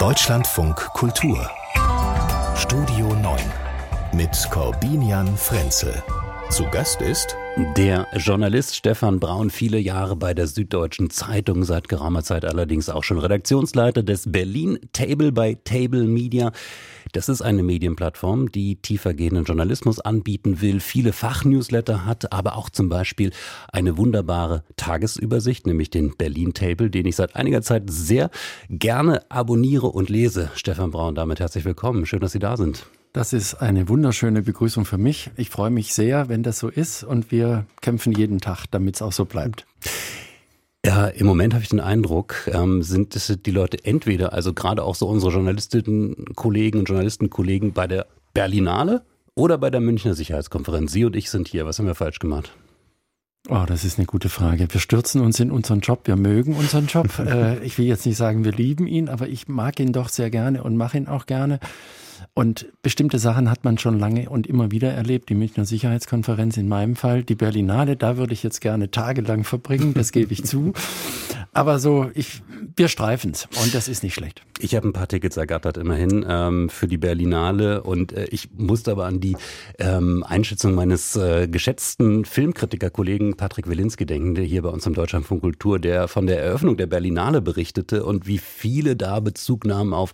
Deutschlandfunk Kultur Studio 9 mit Corbinian Frenzel. Zu Gast ist der Journalist Stefan Braun, viele Jahre bei der Süddeutschen Zeitung, seit geraumer Zeit allerdings auch schon Redaktionsleiter des Berlin Table bei Table Media. Das ist eine Medienplattform, die tiefergehenden Journalismus anbieten will, viele Fachnewsletter hat, aber auch zum Beispiel eine wunderbare Tagesübersicht, nämlich den Berlin Table, den ich seit einiger Zeit sehr gerne abonniere und lese. Stefan Braun, damit herzlich willkommen. Schön, dass Sie da sind. Das ist eine wunderschöne Begrüßung für mich. Ich freue mich sehr, wenn das so ist und wir kämpfen jeden Tag, damit es auch so bleibt. Ja, im Moment habe ich den Eindruck, ähm, sind es die Leute entweder, also gerade auch so unsere Journalistinnen-Kollegen und Journalistenkollegen bei der Berlinale oder bei der Münchner Sicherheitskonferenz. Sie und ich sind hier. Was haben wir falsch gemacht? Oh, das ist eine gute Frage. Wir stürzen uns in unseren Job. Wir mögen unseren Job. äh, ich will jetzt nicht sagen, wir lieben ihn, aber ich mag ihn doch sehr gerne und mache ihn auch gerne. Und bestimmte Sachen hat man schon lange und immer wieder erlebt. Die Münchner Sicherheitskonferenz in meinem Fall, die Berlinale, da würde ich jetzt gerne tagelang verbringen, das gebe ich zu. Aber so, ich, wir streifen es und das ist nicht schlecht. Ich habe ein paar Tickets ergattert immerhin ähm, für die Berlinale und äh, ich musste aber an die ähm, Einschätzung meines äh, geschätzten Filmkritikerkollegen Patrick Wilinski denken, der hier bei uns im Deutschlandfunk Kultur, der von der Eröffnung der Berlinale berichtete und wie viele da Bezug nahmen auf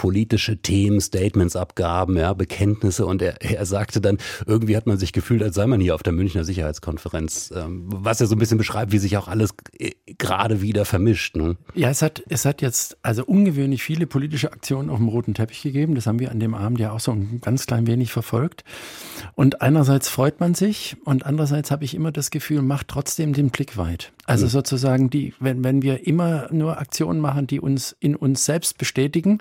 politische Themen, Statements abgaben, ja, Bekenntnisse und er, er sagte dann, irgendwie hat man sich gefühlt, als sei man hier auf der Münchner Sicherheitskonferenz, ähm, was ja so ein bisschen beschreibt, wie sich auch alles äh, gerade wieder vermischt. Ne? Ja, es hat, es hat jetzt also ungewöhnlich viele politische Aktionen auf dem roten Teppich gegeben. Das haben wir an dem Abend ja auch so ein ganz klein wenig verfolgt. Und einerseits freut man sich und andererseits habe ich immer das Gefühl, macht trotzdem den Blick weit. Also mhm. sozusagen die, wenn, wenn wir immer nur Aktionen machen, die uns in uns selbst bestätigen,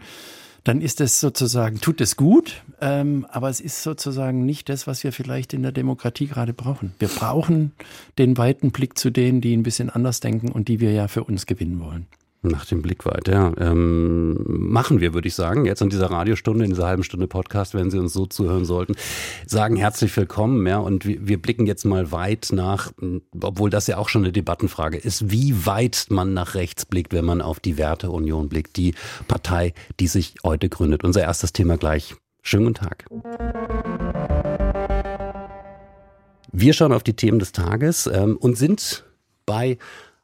dann ist es sozusagen, tut es gut, ähm, aber es ist sozusagen nicht das, was wir vielleicht in der Demokratie gerade brauchen. Wir brauchen den weiten Blick zu denen, die ein bisschen anders denken und die wir ja für uns gewinnen wollen. Nach dem Blick weiter. Ähm, machen wir, würde ich sagen, jetzt in dieser Radiostunde, in dieser halben Stunde Podcast, wenn Sie uns so zuhören sollten, sagen herzlich willkommen. Ja, und wir, wir blicken jetzt mal weit nach, obwohl das ja auch schon eine Debattenfrage ist, wie weit man nach rechts blickt, wenn man auf die Werteunion blickt, die Partei, die sich heute gründet. Unser erstes Thema gleich. Schönen guten Tag. Wir schauen auf die Themen des Tages ähm, und sind bei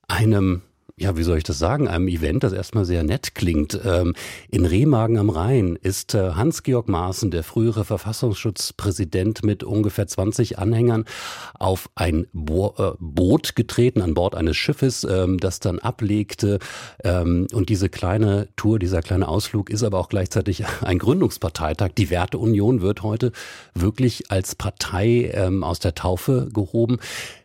einem ja, wie soll ich das sagen, einem Event, das erstmal sehr nett klingt. Ähm, in Remagen am Rhein ist äh, Hans-Georg Maaßen, der frühere Verfassungsschutzpräsident mit ungefähr 20 Anhängern, auf ein äh, Boot getreten, an Bord eines Schiffes, ähm, das dann ablegte. Ähm, und diese kleine Tour, dieser kleine Ausflug ist aber auch gleichzeitig ein Gründungsparteitag. Die Werteunion wird heute wirklich als Partei aus der Taufe gehoben.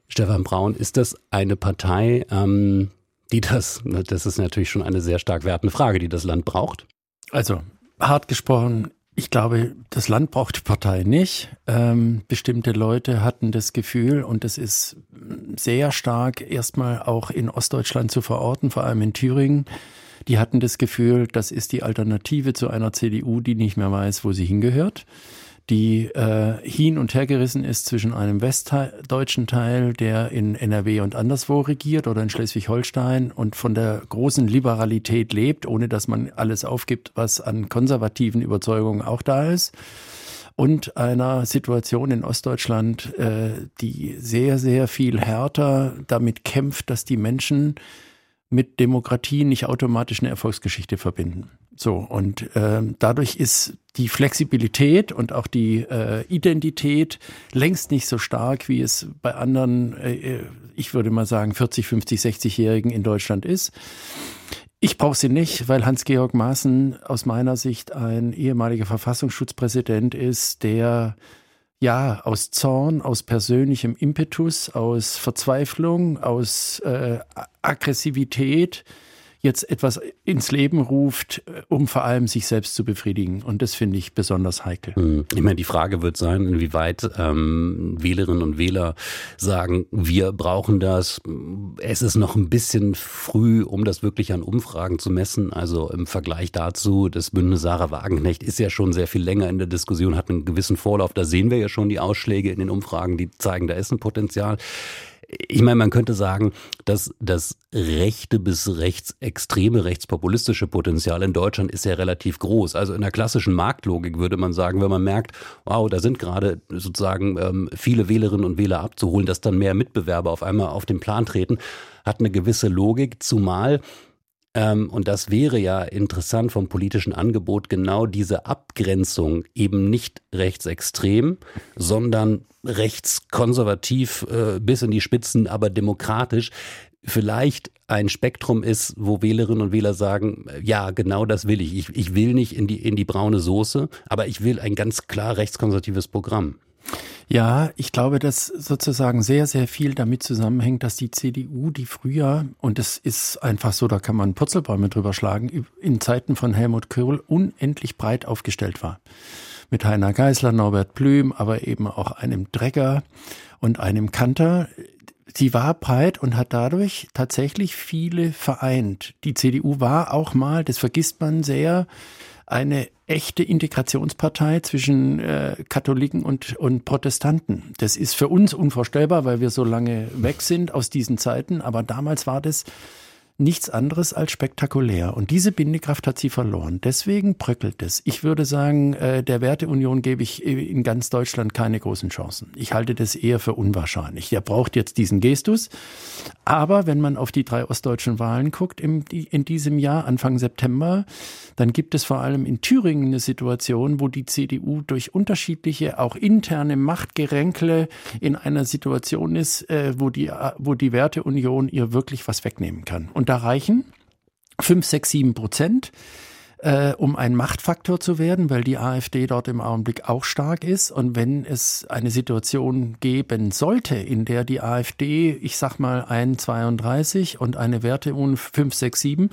Stefan Braun, ist das eine Partei, ähm, die das, das ist natürlich schon eine sehr stark wertende Frage, die das Land braucht. Also, hart gesprochen, ich glaube, das Land braucht die Partei nicht. Ähm, bestimmte Leute hatten das Gefühl, und das ist sehr stark erstmal auch in Ostdeutschland zu verorten, vor allem in Thüringen, die hatten das Gefühl, das ist die Alternative zu einer CDU, die nicht mehr weiß, wo sie hingehört die äh, hin und her gerissen ist zwischen einem westdeutschen Teil, der in NRW und anderswo regiert oder in Schleswig-Holstein und von der großen Liberalität lebt, ohne dass man alles aufgibt, was an konservativen Überzeugungen auch da ist. Und einer Situation in Ostdeutschland, äh, die sehr, sehr viel härter damit kämpft, dass die Menschen mit Demokratie nicht automatisch eine Erfolgsgeschichte verbinden. So, und äh, dadurch ist die Flexibilität und auch die äh, Identität längst nicht so stark, wie es bei anderen, äh, ich würde mal sagen, 40, 50, 60-Jährigen in Deutschland ist. Ich brauche sie nicht, weil Hans-Georg Maaßen aus meiner Sicht ein ehemaliger Verfassungsschutzpräsident ist, der ja aus Zorn, aus persönlichem Impetus, aus Verzweiflung, aus äh, Aggressivität jetzt etwas ins Leben ruft, äh, um vor allem sich selbst zu befriedigen. Und das finde ich besonders heikel. Hm. Ich meine, die Frage wird sein, inwieweit ähm, Wählerinnen und Wähler sagen, wir brauchen das. Es ist noch ein bisschen früh, um das wirklich an Umfragen zu messen. Also im Vergleich dazu, das Bündnis Sarah Wagenknecht ist ja schon sehr viel länger in der Diskussion, hat einen gewissen Vorlauf. Da sehen wir ja schon die Ausschläge in den Umfragen, die zeigen, da ist ein Potenzial. Ich meine, man könnte sagen, dass das rechte bis rechtsextreme, rechtspopulistische Potenzial in Deutschland ist ja relativ groß. Also in der klassischen Marktlogik würde man sagen, wenn man merkt, wow, da sind gerade sozusagen ähm, viele Wählerinnen und Wähler abzuholen, dass dann mehr Mitbewerber auf einmal auf den Plan treten, hat eine gewisse Logik, zumal und das wäre ja interessant vom politischen Angebot, genau diese Abgrenzung eben nicht rechtsextrem, sondern rechtskonservativ äh, bis in die Spitzen, aber demokratisch vielleicht ein Spektrum ist, wo Wählerinnen und Wähler sagen, ja, genau das will ich. Ich, ich will nicht in die, in die braune Soße, aber ich will ein ganz klar rechtskonservatives Programm. Ja, ich glaube, dass sozusagen sehr, sehr viel damit zusammenhängt, dass die CDU, die früher, und es ist einfach so, da kann man Purzelbäume drüber schlagen, in Zeiten von Helmut Kohl unendlich breit aufgestellt war. Mit Heiner Geisler, Norbert Blüm, aber eben auch einem Drecker und einem Kanter. Sie war breit und hat dadurch tatsächlich viele vereint. Die CDU war auch mal, das vergisst man sehr, eine echte Integrationspartei zwischen äh, Katholiken und, und Protestanten. Das ist für uns unvorstellbar, weil wir so lange weg sind aus diesen Zeiten. Aber damals war das nichts anderes als spektakulär. Und diese Bindekraft hat sie verloren. Deswegen bröckelt es. Ich würde sagen, äh, der Werteunion gebe ich in ganz Deutschland keine großen Chancen. Ich halte das eher für unwahrscheinlich. Der braucht jetzt diesen Gestus. Aber wenn man auf die drei ostdeutschen Wahlen guckt in diesem Jahr, Anfang September, dann gibt es vor allem in Thüringen eine Situation, wo die CDU durch unterschiedliche, auch interne Machtgeränkle in einer Situation ist, äh, wo die, wo die Werteunion ihr wirklich was wegnehmen kann. Und da reichen fünf, sechs, sieben Prozent äh, um ein Machtfaktor zu werden, weil die AfD dort im Augenblick auch stark ist. Und wenn es eine Situation geben sollte, in der die AfD, ich sag mal, ein 32 und eine Werte um 5, 6, 7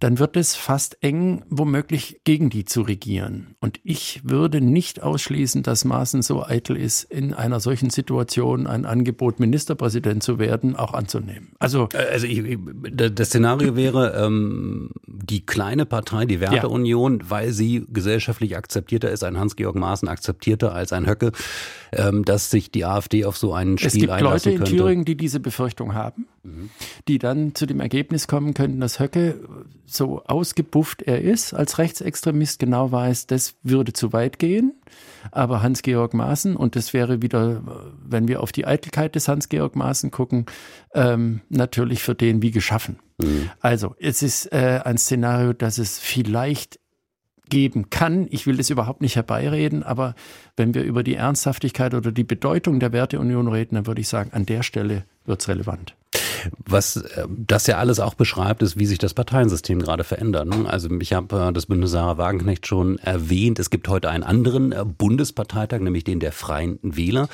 dann wird es fast eng, womöglich gegen die zu regieren. Und ich würde nicht ausschließen, dass Maaßen so eitel ist, in einer solchen Situation ein Angebot, Ministerpräsident zu werden, auch anzunehmen. Also, äh, also ich, das Szenario wäre ähm, die kleine Partei, die Werteunion, ja. weil sie gesellschaftlich akzeptierter ist, ein Hans-Georg Maaßen akzeptierter als ein Höcke, ähm, dass sich die AfD auf so einen Spiel Es gibt Leute in Thüringen, die diese Befürchtung haben, mhm. die dann zu dem Ergebnis kommen könnten, dass Höcke so ausgebufft er ist, als Rechtsextremist genau weiß, das würde zu weit gehen. Aber Hans-Georg Maaßen, und das wäre wieder, wenn wir auf die Eitelkeit des Hans-Georg Maaßen gucken, ähm, natürlich für den wie geschaffen. Mhm. Also, es ist äh, ein Szenario, das es vielleicht geben kann. Ich will das überhaupt nicht herbeireden, aber wenn wir über die Ernsthaftigkeit oder die Bedeutung der Werteunion reden, dann würde ich sagen, an der Stelle wird es relevant. Was äh, das ja alles auch beschreibt, ist, wie sich das Parteiensystem gerade verändert. Ne? Also ich habe äh, das Bündnis Sarah Wagenknecht schon erwähnt. Es gibt heute einen anderen äh, Bundesparteitag, nämlich den der Freien Wähler.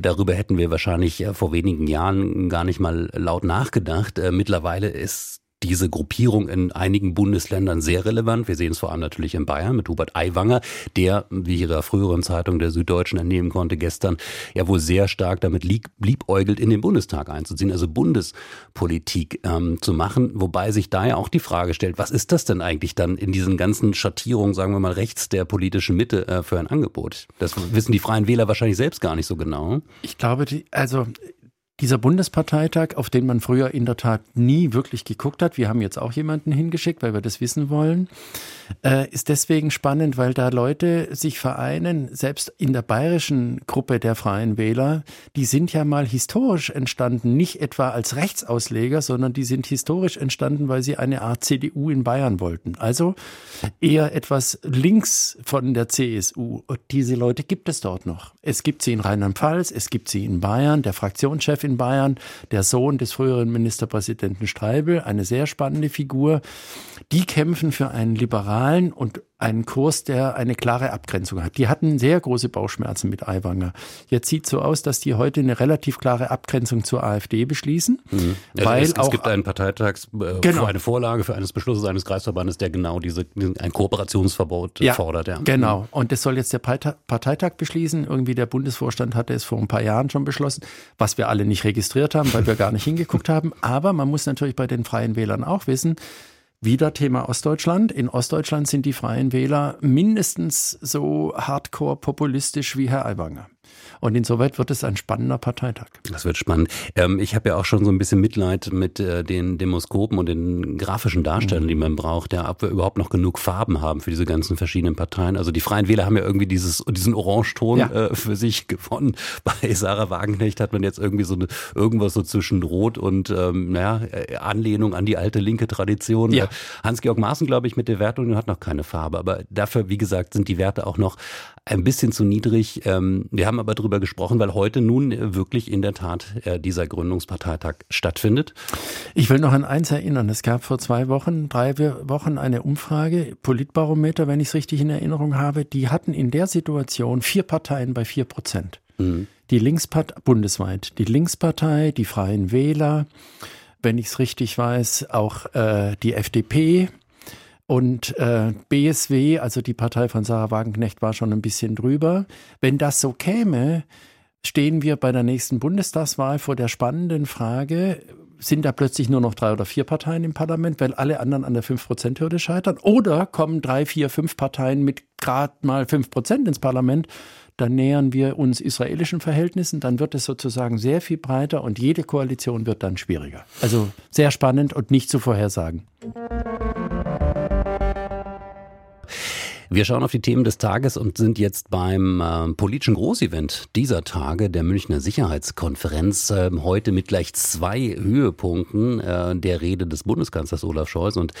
Darüber hätten wir wahrscheinlich vor wenigen Jahren gar nicht mal laut nachgedacht. Mittlerweile ist diese Gruppierung in einigen Bundesländern sehr relevant. Wir sehen es vor allem natürlich in Bayern mit Hubert Aiwanger, der, wie ihrer früheren Zeitung der Süddeutschen entnehmen konnte, gestern ja wohl sehr stark damit lieb, liebäugelt, in den Bundestag einzuziehen, also Bundespolitik ähm, zu machen. Wobei sich da ja auch die Frage stellt, was ist das denn eigentlich dann in diesen ganzen Schattierungen, sagen wir mal, rechts der politischen Mitte äh, für ein Angebot? Das wissen die Freien Wähler wahrscheinlich selbst gar nicht so genau. Ich glaube, die, also dieser Bundesparteitag, auf den man früher in der Tat nie wirklich geguckt hat, wir haben jetzt auch jemanden hingeschickt, weil wir das wissen wollen, äh, ist deswegen spannend, weil da Leute sich vereinen, selbst in der bayerischen Gruppe der Freien Wähler, die sind ja mal historisch entstanden, nicht etwa als Rechtsausleger, sondern die sind historisch entstanden, weil sie eine Art CDU in Bayern wollten. Also eher etwas links von der CSU. Und diese Leute gibt es dort noch. Es gibt sie in Rheinland-Pfalz, es gibt sie in Bayern, der Fraktionschef in Bayern, der Sohn des früheren Ministerpräsidenten Streibel, eine sehr spannende Figur. Die kämpfen für einen liberalen und einen Kurs, der eine klare Abgrenzung hat. Die hatten sehr große Bauchschmerzen mit Aiwanger. Jetzt sieht so aus, dass die heute eine relativ klare Abgrenzung zur AfD beschließen. Mhm. Also weil es, es gibt einen Parteitags, äh, genau. eine Vorlage für eines Beschlusses eines Kreisverbandes, der genau diese, ein Kooperationsverbot ja, fordert. Ja. Genau. Und das soll jetzt der Parteitag beschließen. Irgendwie der Bundesvorstand hatte es vor ein paar Jahren schon beschlossen, was wir alle nicht registriert haben, weil wir gar nicht hingeguckt haben. Aber man muss natürlich bei den Freien Wählern auch wissen, wieder Thema Ostdeutschland. In Ostdeutschland sind die Freien Wähler mindestens so hardcore populistisch wie Herr Aiwanger. Und insoweit wird es ein spannender Parteitag. Das wird spannend. Ähm, ich habe ja auch schon so ein bisschen Mitleid mit äh, den Demoskopen und den grafischen Darstellern, mhm. die man braucht, ja, ob wir überhaupt noch genug Farben haben für diese ganzen verschiedenen Parteien. Also die Freien Wähler haben ja irgendwie dieses, diesen Orangeton ja. äh, für sich gewonnen. Bei Sarah Wagenknecht hat man jetzt irgendwie so eine, irgendwas so zwischen Rot und ähm, naja, äh, Anlehnung an die alte linke Tradition. Ja. Äh, Hans-Georg Maaßen, glaube ich, mit der Wertung hat noch keine Farbe. Aber dafür, wie gesagt, sind die Werte auch noch ein bisschen zu niedrig. Ähm, wir haben aber darüber gesprochen, weil heute nun wirklich in der Tat äh, dieser Gründungsparteitag stattfindet. Ich will noch an eins erinnern. Es gab vor zwei Wochen, drei Wochen eine Umfrage, Politbarometer, wenn ich es richtig in Erinnerung habe. Die hatten in der Situation vier Parteien bei vier Prozent. Mhm. Die Linkspartei, bundesweit, die Linkspartei, die Freien Wähler, wenn ich es richtig weiß, auch äh, die FDP, und äh, BSW, also die Partei von Sarah Wagenknecht, war schon ein bisschen drüber. Wenn das so käme, stehen wir bei der nächsten Bundestagswahl vor der spannenden Frage, sind da plötzlich nur noch drei oder vier Parteien im Parlament, weil alle anderen an der 5-Prozent-Hürde scheitern? Oder kommen drei, vier, fünf Parteien mit gerade mal fünf Prozent ins Parlament? Dann nähern wir uns israelischen Verhältnissen, dann wird es sozusagen sehr viel breiter und jede Koalition wird dann schwieriger. Also sehr spannend und nicht zu vorhersagen. Wir schauen auf die Themen des Tages und sind jetzt beim äh, politischen Großevent dieser Tage, der Münchner Sicherheitskonferenz, äh, heute mit gleich zwei Höhepunkten äh, der Rede des Bundeskanzlers Olaf Scholz und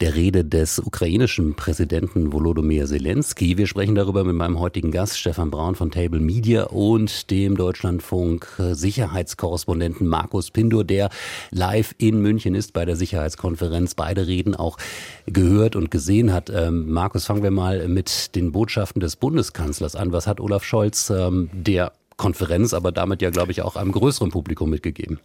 der Rede des ukrainischen Präsidenten Volodymyr Zelensky. Wir sprechen darüber mit meinem heutigen Gast Stefan Braun von Table Media und dem Deutschlandfunk Sicherheitskorrespondenten Markus Pindor, der live in München ist bei der Sicherheitskonferenz. Beide Reden auch gehört und gesehen hat. Ähm, Markus, fangen wir mal mal mit den Botschaften des Bundeskanzlers an. Was hat Olaf Scholz ähm, der Konferenz, aber damit ja, glaube ich, auch einem größeren Publikum mitgegeben?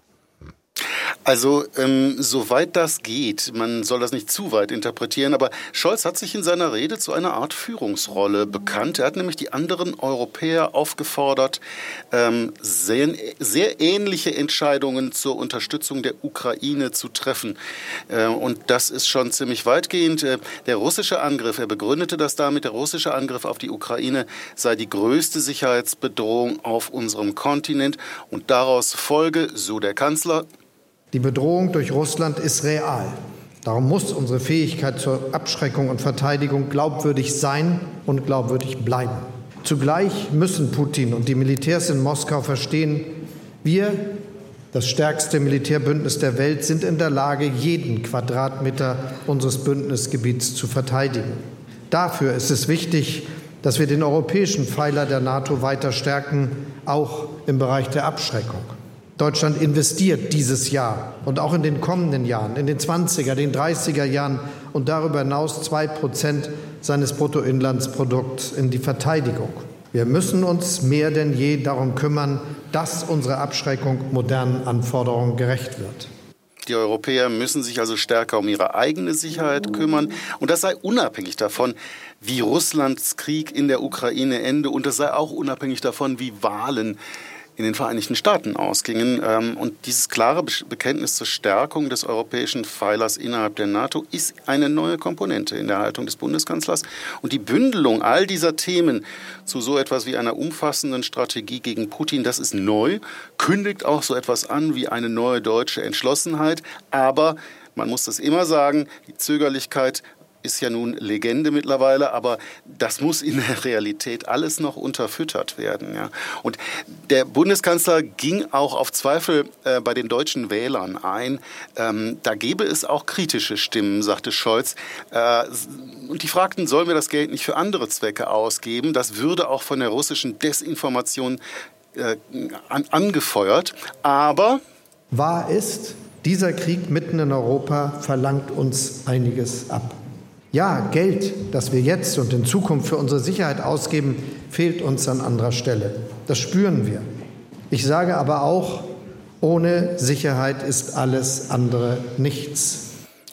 Also ähm, soweit das geht, man soll das nicht zu weit interpretieren, aber Scholz hat sich in seiner Rede zu einer Art Führungsrolle bekannt. Er hat nämlich die anderen Europäer aufgefordert, ähm, sehr, sehr ähnliche Entscheidungen zur Unterstützung der Ukraine zu treffen. Äh, und das ist schon ziemlich weitgehend. Äh, der russische Angriff, er begründete das damit, der russische Angriff auf die Ukraine sei die größte Sicherheitsbedrohung auf unserem Kontinent und daraus folge, so der Kanzler, die Bedrohung durch Russland ist real. Darum muss unsere Fähigkeit zur Abschreckung und Verteidigung glaubwürdig sein und glaubwürdig bleiben. Zugleich müssen Putin und die Militärs in Moskau verstehen, wir, das stärkste Militärbündnis der Welt, sind in der Lage, jeden Quadratmeter unseres Bündnisgebiets zu verteidigen. Dafür ist es wichtig, dass wir den europäischen Pfeiler der NATO weiter stärken, auch im Bereich der Abschreckung. Deutschland investiert dieses Jahr und auch in den kommenden Jahren, in den 20er, den 30er Jahren und darüber hinaus zwei Prozent seines Bruttoinlandsprodukts in die Verteidigung. Wir müssen uns mehr denn je darum kümmern, dass unsere Abschreckung modernen Anforderungen gerecht wird. Die Europäer müssen sich also stärker um ihre eigene Sicherheit kümmern. Und das sei unabhängig davon, wie Russlands Krieg in der Ukraine ende. Und das sei auch unabhängig davon, wie Wahlen in den Vereinigten Staaten ausgingen. Ähm, und dieses klare Bekenntnis zur Stärkung des europäischen Pfeilers innerhalb der NATO ist eine neue Komponente in der Haltung des Bundeskanzlers. Und die Bündelung all dieser Themen zu so etwas wie einer umfassenden Strategie gegen Putin, das ist neu, kündigt auch so etwas an wie eine neue deutsche Entschlossenheit. Aber man muss das immer sagen, die Zögerlichkeit ist ja nun Legende mittlerweile, aber das muss in der Realität alles noch unterfüttert werden. Ja. Und der Bundeskanzler ging auch auf Zweifel äh, bei den deutschen Wählern ein. Ähm, da gäbe es auch kritische Stimmen, sagte Scholz. Äh, und die fragten, sollen wir das Geld nicht für andere Zwecke ausgeben? Das würde auch von der russischen Desinformation äh, an, angefeuert. Aber wahr ist, dieser Krieg mitten in Europa verlangt uns einiges ab. Ja, Geld, das wir jetzt und in Zukunft für unsere Sicherheit ausgeben, fehlt uns an anderer Stelle. Das spüren wir. Ich sage aber auch, ohne Sicherheit ist alles andere nichts.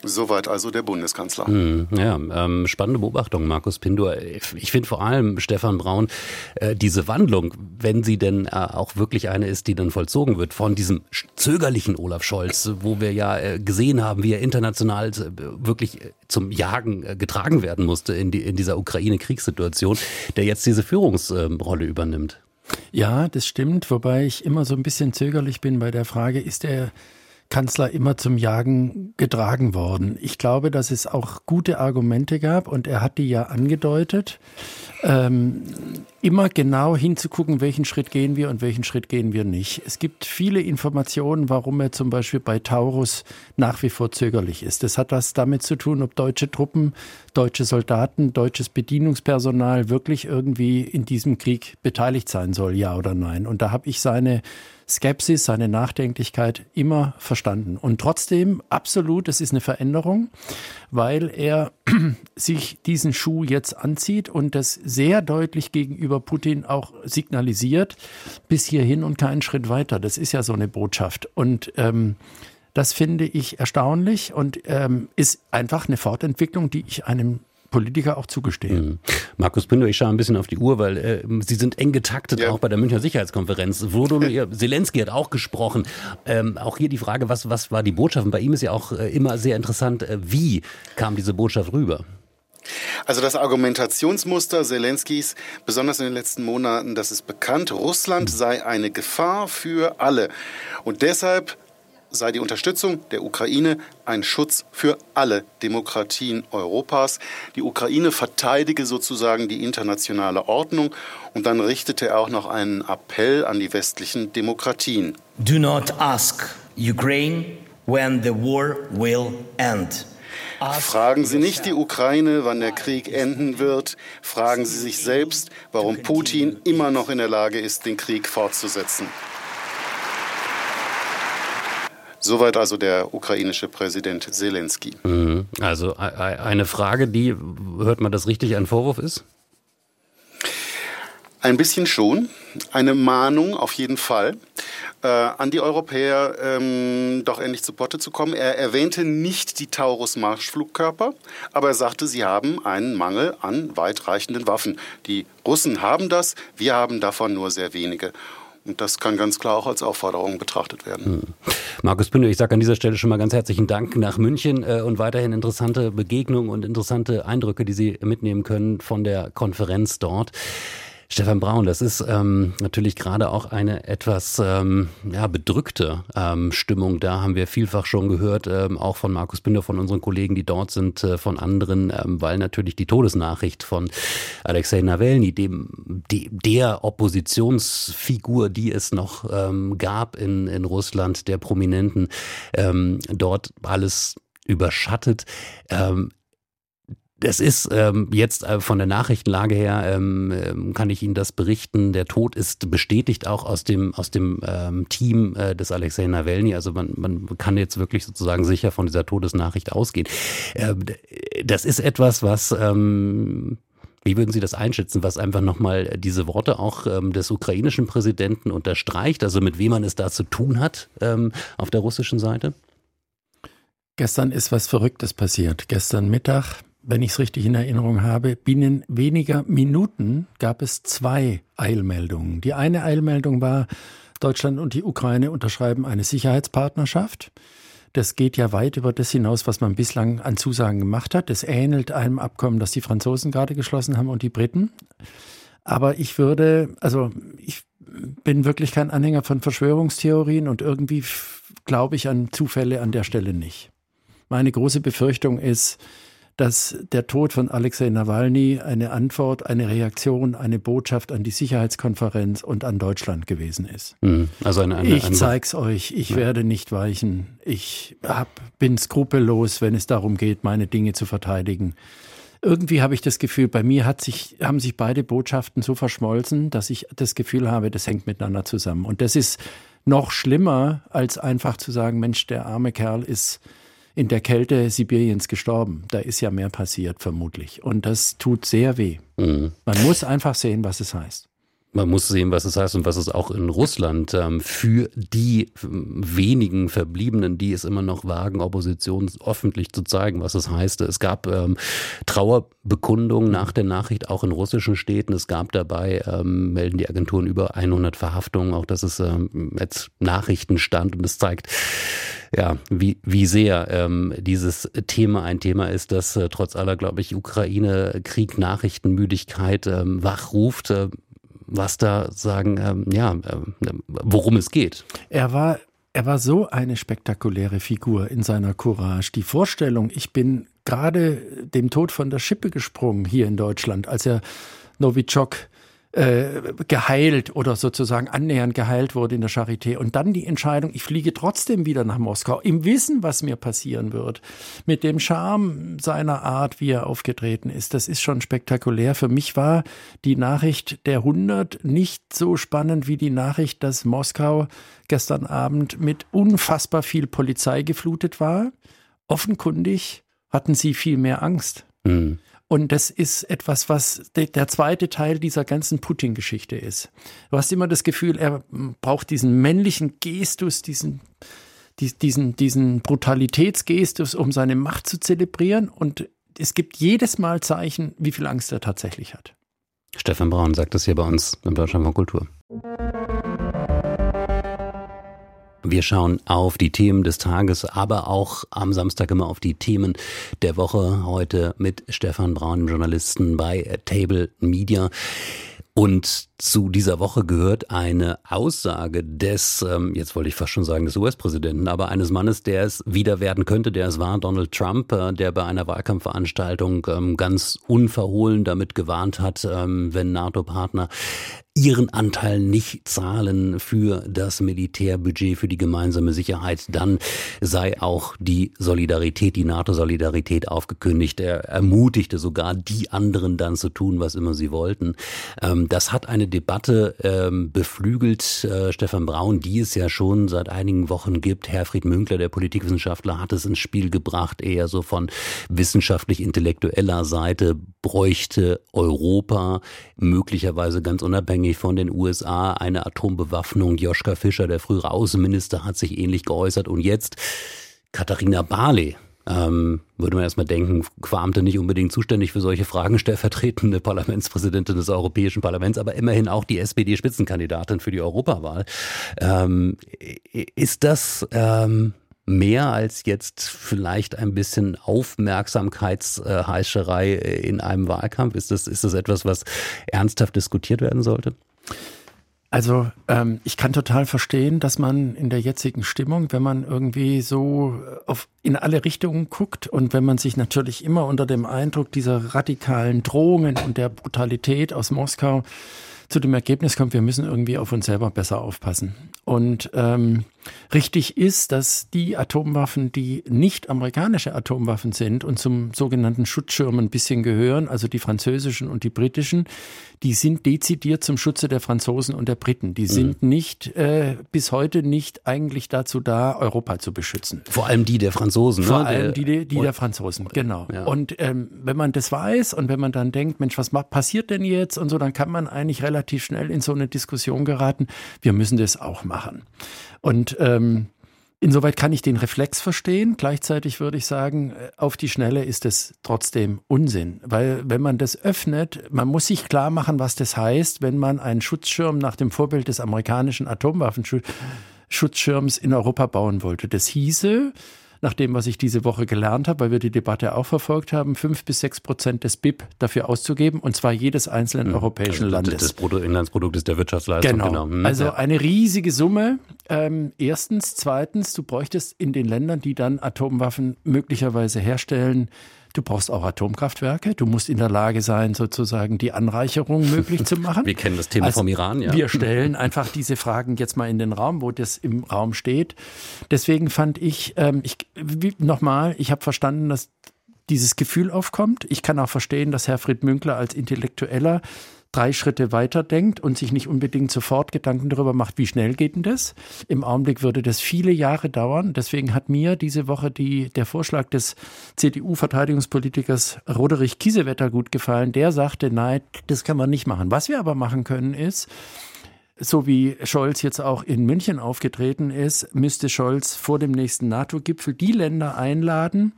Soweit also der Bundeskanzler. Hm, ja, ähm, spannende Beobachtung, Markus Pindor. Ich finde vor allem, Stefan Braun, äh, diese Wandlung, wenn sie denn äh, auch wirklich eine ist, die dann vollzogen wird, von diesem zögerlichen Olaf Scholz, wo wir ja äh, gesehen haben, wie er international äh, wirklich zum Jagen äh, getragen werden musste in, die, in dieser Ukraine-Kriegssituation, der jetzt diese Führungsrolle übernimmt. Ja, das stimmt, wobei ich immer so ein bisschen zögerlich bin bei der Frage, ist der Kanzler immer zum Jagen getragen worden. Ich glaube, dass es auch gute Argumente gab und er hat die ja angedeutet. Ähm, immer genau hinzugucken, welchen Schritt gehen wir und welchen Schritt gehen wir nicht. Es gibt viele Informationen, warum er zum Beispiel bei Taurus nach wie vor zögerlich ist. Das hat was damit zu tun, ob deutsche Truppen, deutsche Soldaten, deutsches Bedienungspersonal wirklich irgendwie in diesem Krieg beteiligt sein soll, ja oder nein. Und da habe ich seine Skepsis, seine Nachdenklichkeit immer verstanden. Und trotzdem, absolut, es ist eine Veränderung, weil er sich diesen Schuh jetzt anzieht und das sehr deutlich gegenüber Putin auch signalisiert, bis hierhin und keinen Schritt weiter. Das ist ja so eine Botschaft. Und ähm, das finde ich erstaunlich und ähm, ist einfach eine Fortentwicklung, die ich einem Politiker auch zugestehen. Mhm. Markus Pinder, ich schaue ein bisschen auf die Uhr, weil äh, Sie sind eng getaktet, ja. auch bei der Münchner Sicherheitskonferenz. Volodymyr Zelensky hat auch gesprochen. Ähm, auch hier die Frage, was, was war die Botschaft? Und bei ihm ist ja auch äh, immer sehr interessant, äh, wie kam diese Botschaft rüber? Also das Argumentationsmuster Zelenskys, besonders in den letzten Monaten, das ist bekannt. Russland sei eine Gefahr für alle. Und deshalb sei die Unterstützung der Ukraine ein Schutz für alle Demokratien Europas. Die Ukraine verteidige sozusagen die internationale Ordnung und dann richtete er auch noch einen Appell an die westlichen Demokratien. Do not ask Ukraine when the war will end. Fragen Sie nicht die Ukraine, wann der Krieg enden wird. Fragen Sie sich selbst, warum Putin immer noch in der Lage ist, den Krieg fortzusetzen. Soweit also der ukrainische Präsident Zelensky. Mhm. Also eine Frage, die, hört man das richtig, ein Vorwurf ist? Ein bisschen schon. Eine Mahnung auf jeden Fall äh, an die Europäer, ähm, doch endlich zu Potte zu kommen. Er erwähnte nicht die Taurus-Marschflugkörper, aber er sagte, sie haben einen Mangel an weitreichenden Waffen. Die Russen haben das, wir haben davon nur sehr wenige. Und das kann ganz klar auch als Aufforderung betrachtet werden. Hm. Markus Pünde, ich sage an dieser Stelle schon mal ganz herzlichen Dank nach München äh, und weiterhin interessante Begegnungen und interessante Eindrücke, die Sie mitnehmen können von der Konferenz dort. Stefan Braun, das ist ähm, natürlich gerade auch eine etwas ähm, ja, bedrückte ähm, Stimmung. Da haben wir vielfach schon gehört, ähm, auch von Markus Binder, von unseren Kollegen, die dort sind, äh, von anderen, ähm, weil natürlich die Todesnachricht von Alexei Nawalny, dem die, der Oppositionsfigur, die es noch ähm, gab in, in Russland, der Prominenten, ähm, dort alles überschattet. Ähm, es ist ähm, jetzt äh, von der Nachrichtenlage her, ähm, ähm, kann ich Ihnen das berichten. Der Tod ist bestätigt auch aus dem, aus dem ähm, Team äh, des Alexei Nawalny. Also man, man kann jetzt wirklich sozusagen sicher von dieser Todesnachricht ausgehen. Ähm, das ist etwas, was ähm, wie würden Sie das einschätzen, was einfach nochmal diese Worte auch ähm, des ukrainischen Präsidenten unterstreicht, also mit wem man es da zu tun hat ähm, auf der russischen Seite? Gestern ist was Verrücktes passiert. Gestern Mittag wenn ich es richtig in Erinnerung habe, binnen weniger Minuten gab es zwei Eilmeldungen. Die eine Eilmeldung war, Deutschland und die Ukraine unterschreiben eine Sicherheitspartnerschaft. Das geht ja weit über das hinaus, was man bislang an Zusagen gemacht hat. Das ähnelt einem Abkommen, das die Franzosen gerade geschlossen haben und die Briten. Aber ich würde, also ich bin wirklich kein Anhänger von Verschwörungstheorien und irgendwie glaube ich an Zufälle an der Stelle nicht. Meine große Befürchtung ist, dass der Tod von Alexei Nawalny eine Antwort, eine Reaktion, eine Botschaft an die Sicherheitskonferenz und an Deutschland gewesen ist. Mhm. Also eine, eine, ich zeig's euch, ich ja. werde nicht weichen. Ich hab, bin skrupellos, wenn es darum geht, meine Dinge zu verteidigen. Irgendwie habe ich das Gefühl, bei mir hat sich, haben sich beide Botschaften so verschmolzen, dass ich das Gefühl habe, das hängt miteinander zusammen. Und das ist noch schlimmer, als einfach zu sagen, Mensch, der arme Kerl ist in der Kälte Sibiriens gestorben. Da ist ja mehr passiert, vermutlich. Und das tut sehr weh. Mhm. Man muss einfach sehen, was es heißt. Man muss sehen, was es heißt und was es auch in Russland ähm, für die wenigen Verbliebenen, die es immer noch wagen, Opposition öffentlich zu zeigen, was es heißt. Es gab ähm, Trauerbekundungen nach der Nachricht auch in russischen Städten. Es gab dabei, ähm, melden die Agenturen, über 100 Verhaftungen. Auch das ist ähm, jetzt Nachrichtenstand und es zeigt, ja, wie, wie sehr ähm, dieses Thema ein Thema ist, das äh, trotz aller, glaube ich, Ukraine-Krieg, Nachrichtenmüdigkeit ähm, wachruft. Äh, was da sagen, ähm, ja, äh, worum es geht. Er war er war so eine spektakuläre Figur in seiner Courage. Die Vorstellung, ich bin gerade dem Tod von der Schippe gesprungen hier in Deutschland, als er Novichok äh, geheilt oder sozusagen annähernd geheilt wurde in der Charité. Und dann die Entscheidung, ich fliege trotzdem wieder nach Moskau, im Wissen, was mir passieren wird. Mit dem Charme seiner Art, wie er aufgetreten ist. Das ist schon spektakulär. Für mich war die Nachricht der 100 nicht so spannend wie die Nachricht, dass Moskau gestern Abend mit unfassbar viel Polizei geflutet war. Offenkundig hatten sie viel mehr Angst. Mhm. Und das ist etwas, was der zweite Teil dieser ganzen Putin-Geschichte ist. Du hast immer das Gefühl, er braucht diesen männlichen Gestus, diesen, diesen, diesen Brutalitätsgestus, um seine Macht zu zelebrieren. Und es gibt jedes Mal Zeichen, wie viel Angst er tatsächlich hat. Stefan Braun sagt das hier bei uns im Deutschland von Kultur. Wir schauen auf die Themen des Tages, aber auch am Samstag immer auf die Themen der Woche. Heute mit Stefan Braun, dem Journalisten bei Table Media. Und zu dieser Woche gehört eine Aussage des, ähm, jetzt wollte ich fast schon sagen des US-Präsidenten, aber eines Mannes, der es wieder werden könnte, der es war, Donald Trump, äh, der bei einer Wahlkampfveranstaltung ähm, ganz unverhohlen damit gewarnt hat, ähm, wenn NATO-Partner ihren Anteil nicht zahlen für das Militärbudget, für die gemeinsame Sicherheit, dann sei auch die Solidarität, die NATO-Solidarität aufgekündigt. Er ermutigte sogar die anderen dann zu tun, was immer sie wollten. Ähm, das hat eine Debatte ähm, beflügelt, äh, Stefan Braun, die es ja schon seit einigen Wochen gibt. Herfried Münkler, der Politikwissenschaftler, hat es ins Spiel gebracht, eher so von wissenschaftlich-intellektueller Seite bräuchte Europa möglicherweise ganz unabhängig von den USA eine Atombewaffnung. Joschka Fischer, der frühere Außenminister, hat sich ähnlich geäußert. Und jetzt Katharina Barley. Ähm, würde man erstmal denken, Quamte nicht unbedingt zuständig für solche Fragen, stellvertretende Parlamentspräsidentin des Europäischen Parlaments, aber immerhin auch die SPD-Spitzenkandidatin für die Europawahl. Ähm, ist das ähm, mehr als jetzt vielleicht ein bisschen Aufmerksamkeitsheischerei in einem Wahlkampf? Ist das, ist das etwas, was ernsthaft diskutiert werden sollte? Also ähm, ich kann total verstehen, dass man in der jetzigen Stimmung, wenn man irgendwie so auf, in alle Richtungen guckt und wenn man sich natürlich immer unter dem Eindruck dieser radikalen Drohungen und der Brutalität aus Moskau zu dem Ergebnis kommt, wir müssen irgendwie auf uns selber besser aufpassen. Und ähm, richtig ist, dass die Atomwaffen, die nicht amerikanische Atomwaffen sind und zum sogenannten Schutzschirm ein bisschen gehören, also die französischen und die britischen, die sind dezidiert zum Schutze der Franzosen und der Briten. Die sind mhm. nicht äh, bis heute nicht eigentlich dazu da, Europa zu beschützen. Vor allem die der Franzosen. Vor ne? allem die, die, die der Franzosen, genau. Ja. Und ähm, wenn man das weiß und wenn man dann denkt, Mensch, was passiert denn jetzt und so, dann kann man eigentlich relativ schnell in so eine Diskussion geraten. Wir müssen das auch machen. Und ähm, Insoweit kann ich den Reflex verstehen. Gleichzeitig würde ich sagen, äh, auf die Schnelle ist es trotzdem Unsinn. Weil wenn man das öffnet, man muss sich klar machen, was das heißt, wenn man einen Schutzschirm nach dem Vorbild des amerikanischen Atomwaffenschutzschirms in Europa bauen wollte. Das hieße, nach dem, was ich diese Woche gelernt habe, weil wir die Debatte auch verfolgt haben, fünf bis sechs Prozent des BIP dafür auszugeben, und zwar jedes einzelnen mhm. europäischen also Landes. Des Bruttoinlandsproduktes der Wirtschaftsleistung. Genau. genau. Mhm. Also eine riesige Summe. Ähm, erstens. Zweitens, du bräuchtest in den Ländern, die dann Atomwaffen möglicherweise herstellen, Du brauchst auch Atomkraftwerke. Du musst in der Lage sein, sozusagen die Anreicherung möglich zu machen. Wir kennen das Thema also vom Iran, ja. Wir stellen einfach diese Fragen jetzt mal in den Raum, wo das im Raum steht. Deswegen fand ich, ähm, ich nochmal, ich habe verstanden, dass dieses Gefühl aufkommt. Ich kann auch verstehen, dass Herr Fried Münkler als Intellektueller drei Schritte weiter denkt und sich nicht unbedingt sofort Gedanken darüber macht, wie schnell geht denn das? Im Augenblick würde das viele Jahre dauern. Deswegen hat mir diese Woche die, der Vorschlag des CDU-Verteidigungspolitikers Roderich Kiesewetter gut gefallen. Der sagte, nein, das kann man nicht machen. Was wir aber machen können ist, so wie Scholz jetzt auch in München aufgetreten ist, müsste Scholz vor dem nächsten NATO-Gipfel die Länder einladen,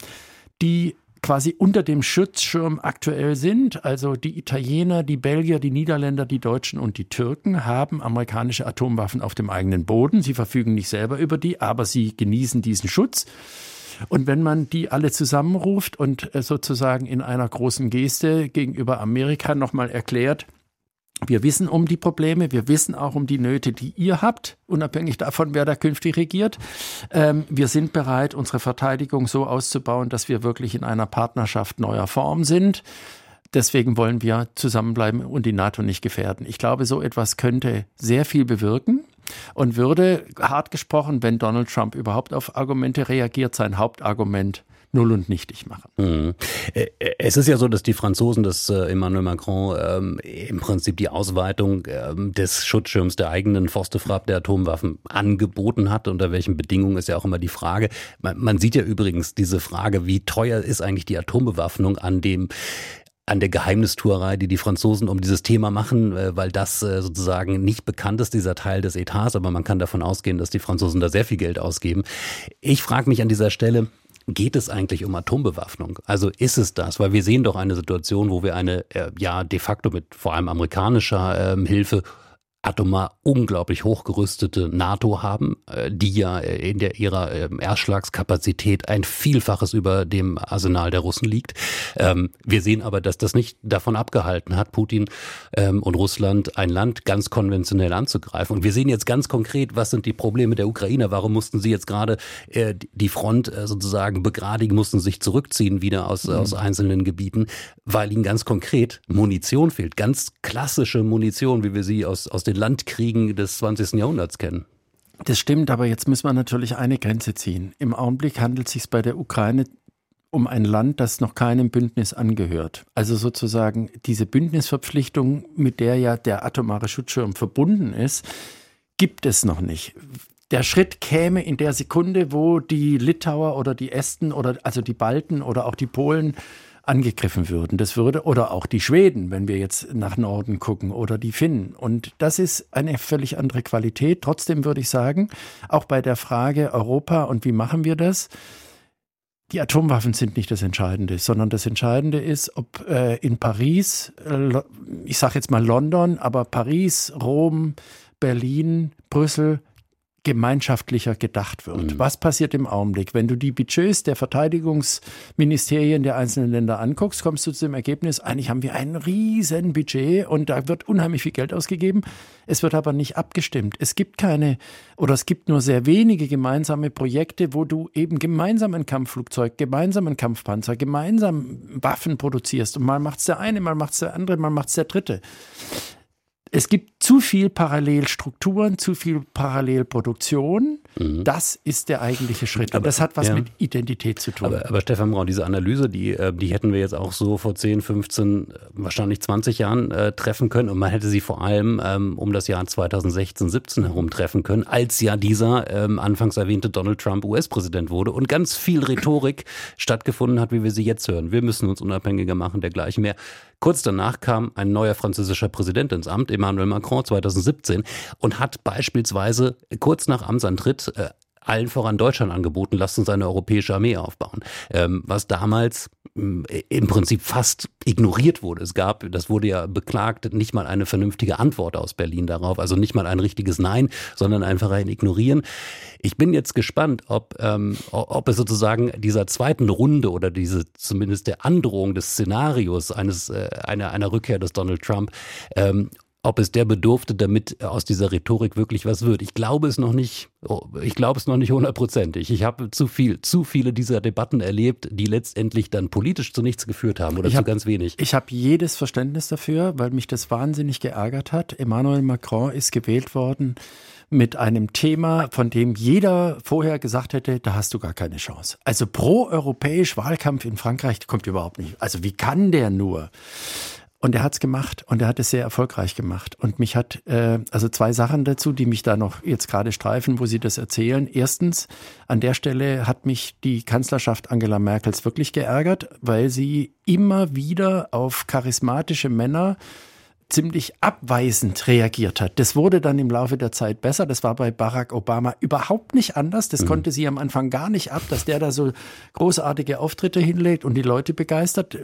die quasi unter dem Schutzschirm aktuell sind. Also die Italiener, die Belgier, die Niederländer, die Deutschen und die Türken haben amerikanische Atomwaffen auf dem eigenen Boden. Sie verfügen nicht selber über die, aber sie genießen diesen Schutz. Und wenn man die alle zusammenruft und äh, sozusagen in einer großen Geste gegenüber Amerika nochmal erklärt, Wir wissen um die Probleme, wir wissen auch um die Nöte, die ihr habt, unabhängig davon, wer da künftig regiert. Ähm, wir sind bereit, unsere Verteidigung so auszubauen, dass wir wirklich in einer Partnerschaft neuer Form sind. Deswegen wollen wir zusammenbleiben und die NATO nicht gefährden. Ich glaube, so etwas könnte sehr viel bewirken und würde, hart gesprochen, wenn Donald Trump überhaupt auf Argumente reagiert, sein Hauptargument null und nichtig machen. Mhm. Äh, es ist ja so, dass die Franzosen, dass äh, Emmanuel Macron ähm, im Prinzip die Ausweitung ähm, des Schutzschirms der eigenen Forstefrapp der Atomwaffen angeboten hat. Unter welchen Bedingungen ist ja auch immer die Frage. Man, man sieht ja übrigens diese Frage, wie teuer ist eigentlich die Atombewaffnung an dem an der Geheimnistuerei, die die Franzosen um dieses Thema machen, äh, weil das sozusagen nicht bekannt ist, dieser Teil des Etats, aber man kann davon ausgehen, dass die Franzosen da sehr viel Geld ausgeben. Ich frage mich an dieser Stelle, Geht es eigentlich um Atombewaffnung? Also ist es das? Weil wir sehen doch eine Situation, wo wir eine, äh, ja, de facto mit vor allem amerikanischer ähm, Hilfe atomar unglaublich hochgerüstete NATO haben, äh, die ja äh, in der ihrer ähm, Erschlagskapazität ein Vielfaches über dem Arsenal der Russen liegt. Ähm, wir sehen aber, dass das nicht davon abgehalten hat, Putin ähm, und Russland ein Land ganz konventionell anzugreifen. Und wir sehen jetzt ganz konkret, was sind die Probleme der Ukrainer? Warum mussten sie jetzt gerade äh, die Front sozusagen begradigen, mussten sich zurückziehen wieder aus, mhm. aus einzelnen Gebieten, weil ihnen ganz konkret Munition fehlt. Ganz klassische Munition, wie wir sie aus, aus den Landkriegen des 20. Jahrhunderts kennen. Das stimmt, aber jetzt müssen wir natürlich eine Grenze ziehen. Im Augenblick handelt es sich bei der Ukraine um ein Land, das noch keinem Bündnis angehört. Also sozusagen diese Bündnisverpflichtung, mit der ja der atomare Schutzschirm verbunden ist, gibt es noch nicht. Der Schritt käme in der Sekunde, wo die Litauer oder die Esten oder also die Balten oder auch die Polen angegriffen würden. Das würde, oder auch die Schweden, wenn wir jetzt nach Norden gucken, oder die Finnen. Und das ist eine völlig andere Qualität. Trotzdem würde ich sagen, auch bei der Frage Europa und wie machen wir das, die Atomwaffen sind nicht das Entscheidende, sondern das Entscheidende ist, ob äh, in Paris, äh, ich sage jetzt mal London, aber Paris, Rom, Berlin, Brüssel, gemeinschaftlicher gedacht wird. Mhm. Was passiert im Augenblick? Wenn du die Budgets der Verteidigungsministerien der einzelnen Länder anguckst, kommst du zu dem Ergebnis, eigentlich haben wir ein riesen Budget und da wird unheimlich viel Geld ausgegeben. Es wird aber nicht abgestimmt. Es gibt keine oder es gibt nur sehr wenige gemeinsame Projekte, wo du eben gemeinsam ein Kampfflugzeug, gemeinsam ein Kampfpanzer, gemeinsam Waffen produzierst. Und mal macht's der eine, mal macht's der andere, mal macht's der dritte es gibt zu viel Parallelstrukturen, zu viel Parallelproduktion. Mhm. Das ist der eigentliche Schritt. Und aber, das hat was ja. mit Identität zu tun. Aber, aber Stefan Braun, diese Analyse, die, äh, die hätten wir jetzt auch so vor 10, 15, wahrscheinlich 20 Jahren äh, treffen können. Und man hätte sie vor allem ähm, um das Jahr 2016, 17 herum treffen können, als ja dieser ähm, anfangs erwähnte Donald Trump US-Präsident wurde und ganz viel Rhetorik stattgefunden hat, wie wir sie jetzt hören. Wir müssen uns unabhängiger machen, dergleichen mehr. Kurz danach kam ein neuer französischer Präsident ins Amt, Emmanuel Macron 2017, und hat beispielsweise kurz nach Amtsantritt äh, allen voran Deutschland angeboten, lasst uns eine europäische Armee aufbauen. Ähm, was damals mm, im Prinzip fast ignoriert wurde. Es gab, das wurde ja beklagt, nicht mal eine vernünftige Antwort aus Berlin darauf, also nicht mal ein richtiges Nein, sondern einfach ein Ignorieren. Ich bin jetzt gespannt, ob, ähm, ob es sozusagen dieser zweiten Runde oder diese zumindest der Androhung des Szenarios eines äh, einer einer Rückkehr des Donald Trump, ähm, ob es der bedurfte, damit aus dieser Rhetorik wirklich was wird. Ich glaube es noch nicht, oh, ich glaube es noch nicht hundertprozentig. Ich habe zu viel, zu viele dieser Debatten erlebt, die letztendlich dann politisch zu nichts geführt haben oder ich zu hab, ganz wenig. Ich habe jedes Verständnis dafür, weil mich das wahnsinnig geärgert hat. Emmanuel Macron ist gewählt worden mit einem Thema, von dem jeder vorher gesagt hätte, da hast du gar keine Chance. Also pro-europäisch Wahlkampf in Frankreich kommt überhaupt nicht. Also wie kann der nur? Und er hat es gemacht und er hat es sehr erfolgreich gemacht. Und mich hat, äh, also zwei Sachen dazu, die mich da noch jetzt gerade streifen, wo Sie das erzählen. Erstens, an der Stelle hat mich die Kanzlerschaft Angela Merkels wirklich geärgert, weil sie immer wieder auf charismatische Männer ziemlich abweisend reagiert hat. Das wurde dann im Laufe der Zeit besser. Das war bei Barack Obama überhaupt nicht anders. Das mhm. konnte sie am Anfang gar nicht ab, dass der da so großartige Auftritte hinlegt und die Leute begeistert.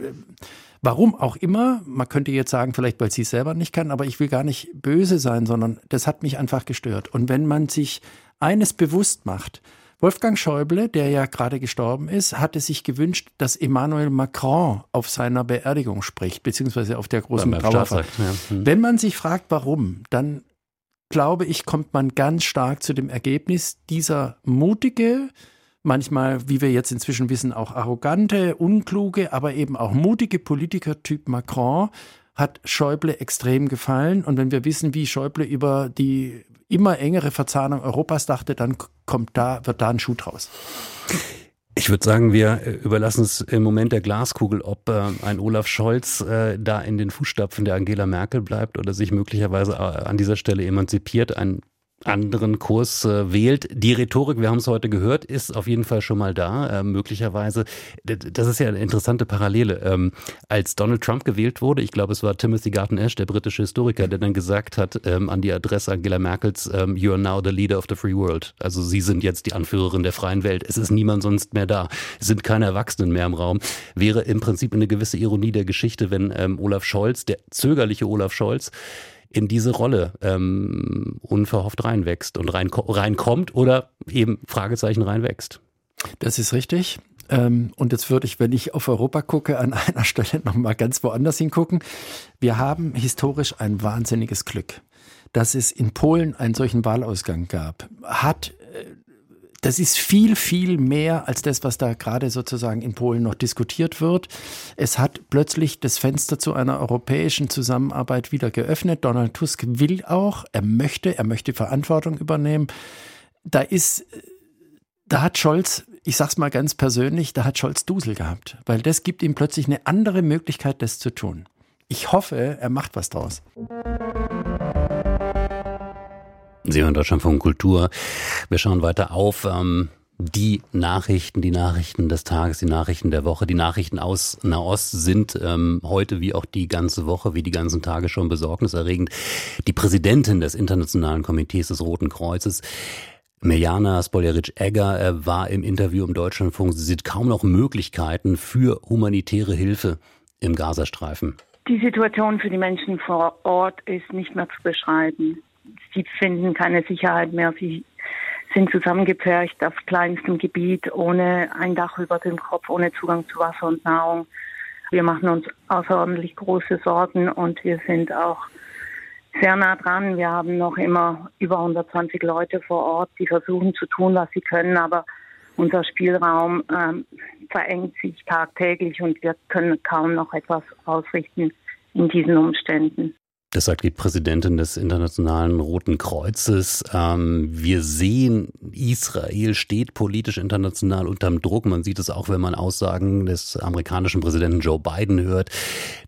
Warum auch immer, man könnte jetzt sagen, vielleicht weil sie es selber nicht kann, aber ich will gar nicht böse sein, sondern das hat mich einfach gestört. Und wenn man sich eines bewusst macht, Wolfgang Schäuble, der ja gerade gestorben ist, hatte sich gewünscht, dass Emmanuel Macron auf seiner Beerdigung spricht, beziehungsweise auf der großen Trauerfeier. Ja. Hm. Wenn man sich fragt, warum, dann glaube ich, kommt man ganz stark zu dem Ergebnis, dieser mutige, manchmal, wie wir jetzt inzwischen wissen, auch arrogante, unkluge, aber eben auch mutige Politiker-Typ Macron hat Schäuble extrem gefallen. Und wenn wir wissen, wie Schäuble über die immer engere Verzahnung Europas dachte, dann kommt da, wird da ein Schuh draus. Ich würde sagen, wir äh, überlassen es im Moment der Glaskugel, ob äh, ein Olaf Scholz äh, da in den Fußstapfen der Angela Merkel bleibt oder sich möglicherweise äh, an dieser Stelle emanzipiert. Ein anderen Kurs äh, wählt. Die Rhetorik, wir haben es heute gehört, ist auf jeden Fall schon mal da. Äh, möglicherweise, das ist ja eine interessante Parallele. Ähm, als Donald Trump gewählt wurde, ich glaube, es war Timothy Garton Ash, der britische Historiker, der dann gesagt hat ähm, an die Adresse Angela Merkels, ähm, You are now the leader of the free world. Also Sie sind jetzt die Anführerin der freien Welt. Es ist niemand sonst mehr da. Es sind keine Erwachsenen mehr im Raum. Wäre im Prinzip eine gewisse Ironie der Geschichte, wenn ähm, Olaf Scholz, der zögerliche Olaf Scholz, in diese Rolle ähm, unverhofft reinwächst und rein, reinkommt oder eben Fragezeichen reinwächst. Das ist richtig. Ähm, und jetzt würde ich, wenn ich auf Europa gucke, an einer Stelle nochmal ganz woanders hingucken. Wir haben historisch ein wahnsinniges Glück dass es in Polen einen solchen Wahlausgang gab, hat das ist viel, viel mehr als das, was da gerade sozusagen in Polen noch diskutiert wird. Es hat plötzlich das Fenster zu einer europäischen Zusammenarbeit wieder geöffnet. Donald Tusk will auch, er möchte, er möchte Verantwortung übernehmen. Da ist, da hat Scholz, ich sag's mal ganz persönlich, da hat Scholz Dusel gehabt, weil das gibt ihm plötzlich eine andere Möglichkeit, das zu tun. Ich hoffe, er macht was draus. Sie hören Deutschlandfunk Kultur. Wir schauen weiter auf. Ähm die Nachrichten, die Nachrichten des Tages, die Nachrichten der Woche, die Nachrichten aus Nahost sind ähm, heute wie auch die ganze Woche, wie die ganzen Tage schon besorgniserregend. Die Präsidentin des Internationalen Komitees des Roten Kreuzes, Mirjana Spoljaric-Egger, äh, war im Interview im Deutschlandfunk. Sie sieht kaum noch Möglichkeiten für humanitäre Hilfe im Gazastreifen. Die Situation für die Menschen vor Ort ist nicht mehr zu beschreiben sie finden keine Sicherheit mehr. Sie sind zusammengepfercht auf kleinstem Gebiet, ohne ein Dach über dem Kopf, ohne Zugang zu Wasser und Nahrung. Wir machen uns außerordentlich große Sorgen und wir sind auch sehr nah dran. Wir haben noch immer über 120 Leute vor Ort, die versuchen zu tun, was sie können, aber unser Spielraum ähm, verengt sich tagtäglich und wir können kaum noch etwas ausrichten in diesen Umständen. Das sagt die Präsidentin des Internationalen Roten Kreuzes. Ähm, wir sehen, Israel steht politisch international unterm Druck. Man sieht es auch, wenn man Aussagen des amerikanischen Präsidenten Joe Biden hört.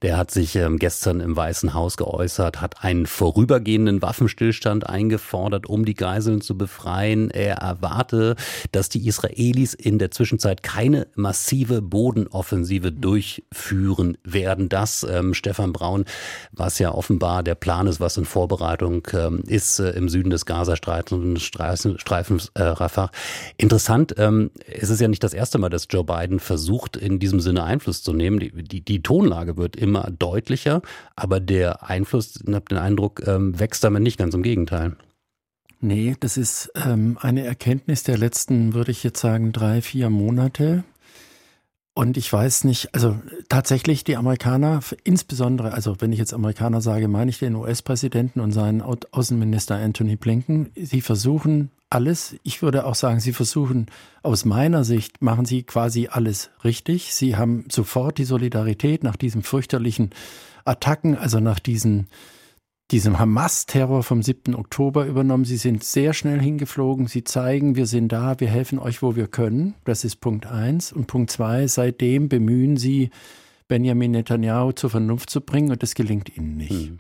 Der hat sich ähm, gestern im Weißen Haus geäußert, hat einen vorübergehenden Waffenstillstand eingefordert, um die Geiseln zu befreien. Er erwarte, dass die Israelis in der Zwischenzeit keine massive Bodenoffensive durchführen werden. Das, ähm, Stefan Braun, was ja offenbar der Plan ist, was in Vorbereitung ähm, ist äh, im Süden des Gazastreifens Streifens, äh, Rafah. Interessant, ähm, es ist ja nicht das erste Mal, dass Joe Biden versucht, in diesem Sinne Einfluss zu nehmen. Die, die, die Tonlage wird immer deutlicher, aber der Einfluss, ich habe den Eindruck, ähm, wächst damit nicht, ganz im Gegenteil. Nee, das ist ähm, eine Erkenntnis der letzten, würde ich jetzt sagen, drei, vier Monate. Und ich weiß nicht, also tatsächlich die Amerikaner, insbesondere, also wenn ich jetzt Amerikaner sage, meine ich den US-Präsidenten und seinen Außenminister Anthony Blinken, sie versuchen alles, ich würde auch sagen, sie versuchen aus meiner Sicht, machen sie quasi alles richtig. Sie haben sofort die Solidarität nach diesen fürchterlichen Attacken, also nach diesen diesem Hamas-Terror vom 7. Oktober übernommen. Sie sind sehr schnell hingeflogen. Sie zeigen, wir sind da, wir helfen euch, wo wir können. Das ist Punkt eins. Und Punkt zwei, seitdem bemühen sie, Benjamin Netanyahu zur Vernunft zu bringen und das gelingt ihnen nicht. Hm.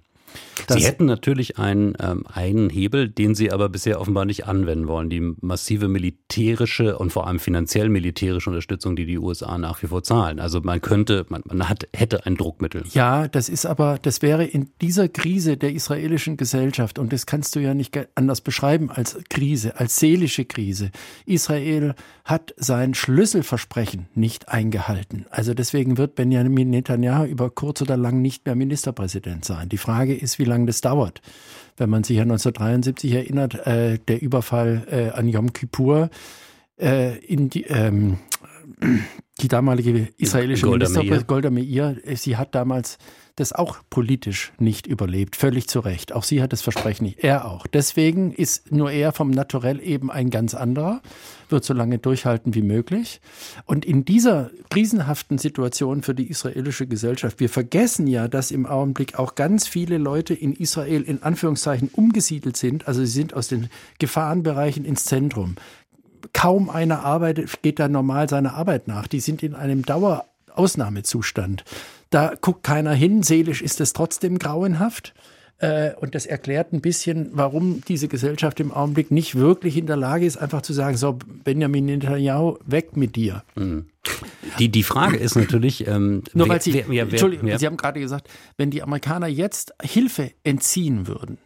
Das Sie hätten natürlich einen, ähm, einen Hebel, den Sie aber bisher offenbar nicht anwenden wollen. Die massive militärische und vor allem finanziell militärische Unterstützung, die die USA nach wie vor zahlen. Also man könnte, man, man hat, hätte ein Druckmittel. Ja, das ist aber, das wäre in dieser Krise der israelischen Gesellschaft, und das kannst du ja nicht anders beschreiben als Krise, als seelische Krise. Israel hat sein Schlüsselversprechen nicht eingehalten. Also deswegen wird Benjamin Netanyahu über kurz oder lang nicht mehr Ministerpräsident sein. Die Frage ist, wie lange das dauert. Wenn man sich an 1973 erinnert, äh, der Überfall äh, an Yom Kippur, äh, in die, ähm, die damalige israelische Golda Meir. Golda Meir, äh, sie hat damals das auch politisch nicht überlebt, völlig zu Recht. Auch sie hat das Versprechen nicht, er auch. Deswegen ist nur er vom Naturell eben ein ganz anderer, wird so lange durchhalten wie möglich. Und in dieser krisenhaften Situation für die israelische Gesellschaft, wir vergessen ja, dass im Augenblick auch ganz viele Leute in Israel in Anführungszeichen umgesiedelt sind, also sie sind aus den Gefahrenbereichen ins Zentrum kaum einer arbeitet, geht da normal seiner Arbeit nach. Die sind in einem Dauerausnahmezustand. Da guckt keiner hin. Seelisch ist es trotzdem grauenhaft. Äh, Und das erklärt ein bisschen, warum diese Gesellschaft im Augenblick nicht wirklich in der Lage ist, einfach zu sagen, so, Benjamin Netanyahu, weg mit dir. Die, die Frage ist natürlich, ähm, Nur wer- weil Sie, wer- wer- wer- Entschuldigung, ja. Sie haben gerade gesagt, wenn die Amerikaner jetzt Hilfe entziehen würden,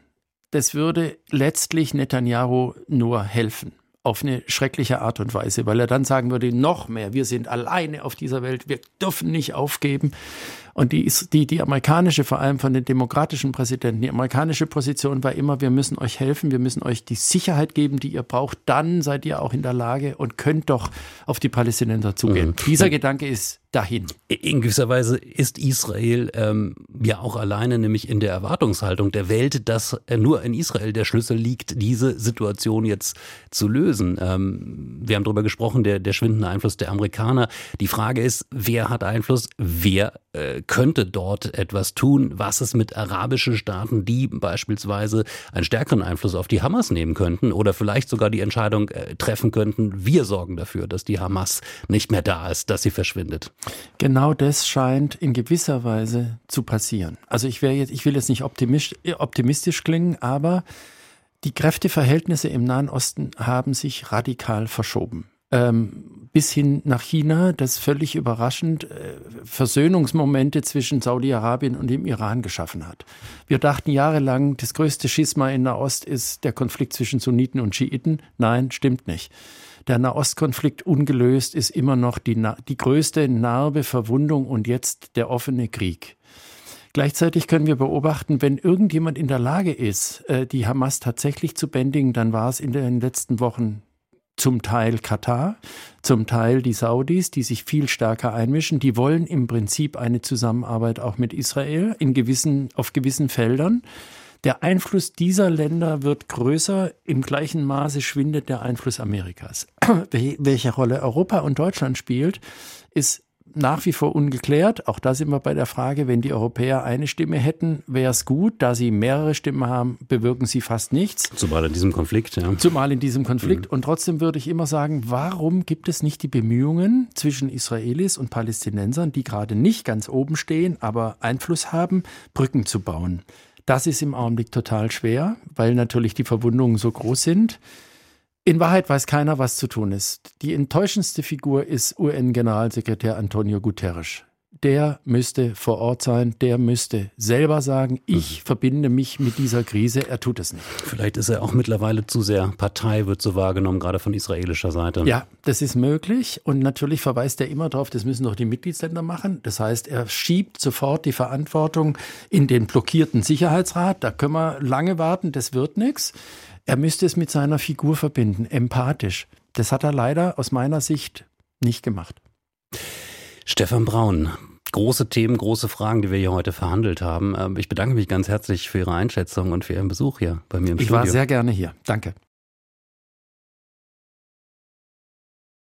das würde letztlich Netanyahu nur helfen. Auf eine schreckliche Art und Weise, weil er dann sagen würde, noch mehr, wir sind alleine auf dieser Welt, wir dürfen nicht aufgeben. Und die, ist- die, die amerikanische, vor allem von den demokratischen Präsidenten, die amerikanische Position war immer, wir müssen euch helfen, wir müssen euch die Sicherheit geben, die ihr braucht, dann seid ihr auch in der Lage und könnt doch auf die Palästinenser zugehen. Dieser Gedanke ist dahin. In gewisser Weise ist Israel ähm, ja auch alleine, nämlich in der Erwartungshaltung der Welt, dass äh, nur in Israel der Schlüssel liegt, diese Situation jetzt zu lösen. Ähm, wir haben darüber gesprochen, der, der schwindende Einfluss der Amerikaner. Die Frage ist, wer hat Einfluss? Wer äh, könnte dort etwas tun? Was ist mit arabischen Staaten, die beispielsweise einen stärkeren Einfluss auf die Hamas nehmen könnten oder vielleicht sogar die Entscheidung äh, treffen könnten, wir sorgen dafür, dass die Hamas nicht mehr da ist, dass sie verschwindet? Genau das scheint in gewisser Weise zu passieren. Also ich jetzt, ich will jetzt nicht optimistisch, klingen, aber die Kräfteverhältnisse im Nahen Osten haben sich radikal verschoben. Ähm, bis hin nach China, das völlig überraschend äh, Versöhnungsmomente zwischen Saudi-Arabien und dem Iran geschaffen hat. Wir dachten jahrelang, das größte Schisma in Nahost ist der Konflikt zwischen Sunniten und Schiiten. Nein, stimmt nicht. Der Nahostkonflikt ungelöst ist immer noch die, die größte Narbe, Verwundung und jetzt der offene Krieg. Gleichzeitig können wir beobachten, wenn irgendjemand in der Lage ist, äh, die Hamas tatsächlich zu bändigen, dann war es in den letzten Wochen zum Teil Katar, zum Teil die Saudis, die sich viel stärker einmischen. Die wollen im Prinzip eine Zusammenarbeit auch mit Israel in gewissen, auf gewissen Feldern. Der Einfluss dieser Länder wird größer, im gleichen Maße schwindet der Einfluss Amerikas. Wel- Welche Rolle Europa und Deutschland spielt, ist nach wie vor ungeklärt. Auch da sind wir bei der Frage, wenn die Europäer eine Stimme hätten, wäre es gut. Da sie mehrere Stimmen haben, bewirken sie fast nichts. Zumal in diesem Konflikt, ja. Zumal in diesem Konflikt. Und trotzdem würde ich immer sagen, warum gibt es nicht die Bemühungen zwischen Israelis und Palästinensern, die gerade nicht ganz oben stehen, aber Einfluss haben, Brücken zu bauen? Das ist im Augenblick total schwer, weil natürlich die Verwundungen so groß sind. In Wahrheit weiß keiner, was zu tun ist. Die enttäuschendste Figur ist UN-Generalsekretär Antonio Guterres. Der müsste vor Ort sein, der müsste selber sagen, ich verbinde mich mit dieser Krise. Er tut es nicht. Vielleicht ist er auch mittlerweile zu sehr Partei, wird so wahrgenommen, gerade von israelischer Seite. Ja, das ist möglich. Und natürlich verweist er immer darauf, das müssen doch die Mitgliedsländer machen. Das heißt, er schiebt sofort die Verantwortung in den blockierten Sicherheitsrat. Da können wir lange warten, das wird nichts. Er müsste es mit seiner Figur verbinden, empathisch. Das hat er leider aus meiner Sicht nicht gemacht. Stefan Braun, große Themen, große Fragen, die wir hier heute verhandelt haben. Ähm, Ich bedanke mich ganz herzlich für Ihre Einschätzung und für Ihren Besuch hier bei mir im Ich Studio. war sehr gerne hier. Danke.